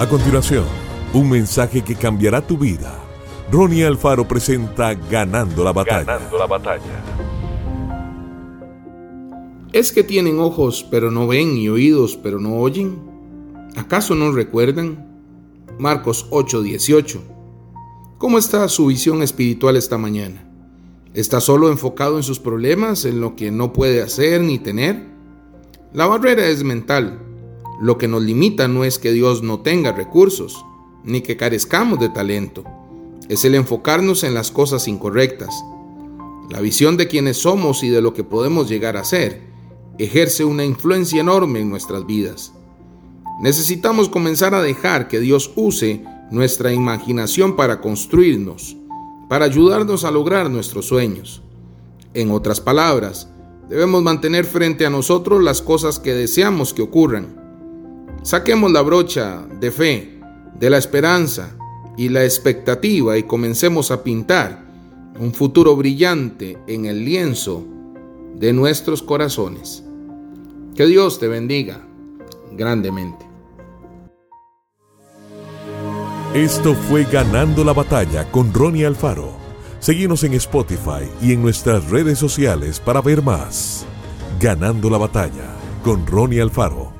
A continuación, un mensaje que cambiará tu vida. Ronnie Alfaro presenta Ganando la batalla. Ganando la batalla. ¿Es que tienen ojos pero no ven y oídos pero no oyen? ¿Acaso no recuerdan? Marcos 8:18. ¿Cómo está su visión espiritual esta mañana? ¿Está solo enfocado en sus problemas, en lo que no puede hacer ni tener? La barrera es mental lo que nos limita no es que Dios no tenga recursos, ni que carezcamos de talento. Es el enfocarnos en las cosas incorrectas. La visión de quienes somos y de lo que podemos llegar a ser ejerce una influencia enorme en nuestras vidas. Necesitamos comenzar a dejar que Dios use nuestra imaginación para construirnos, para ayudarnos a lograr nuestros sueños. En otras palabras, debemos mantener frente a nosotros las cosas que deseamos que ocurran Saquemos la brocha de fe, de la esperanza y la expectativa y comencemos a pintar un futuro brillante en el lienzo de nuestros corazones. Que Dios te bendiga grandemente. Esto fue Ganando la Batalla con Ronnie Alfaro. Seguimos en Spotify y en nuestras redes sociales para ver más. Ganando la Batalla con Ronnie Alfaro.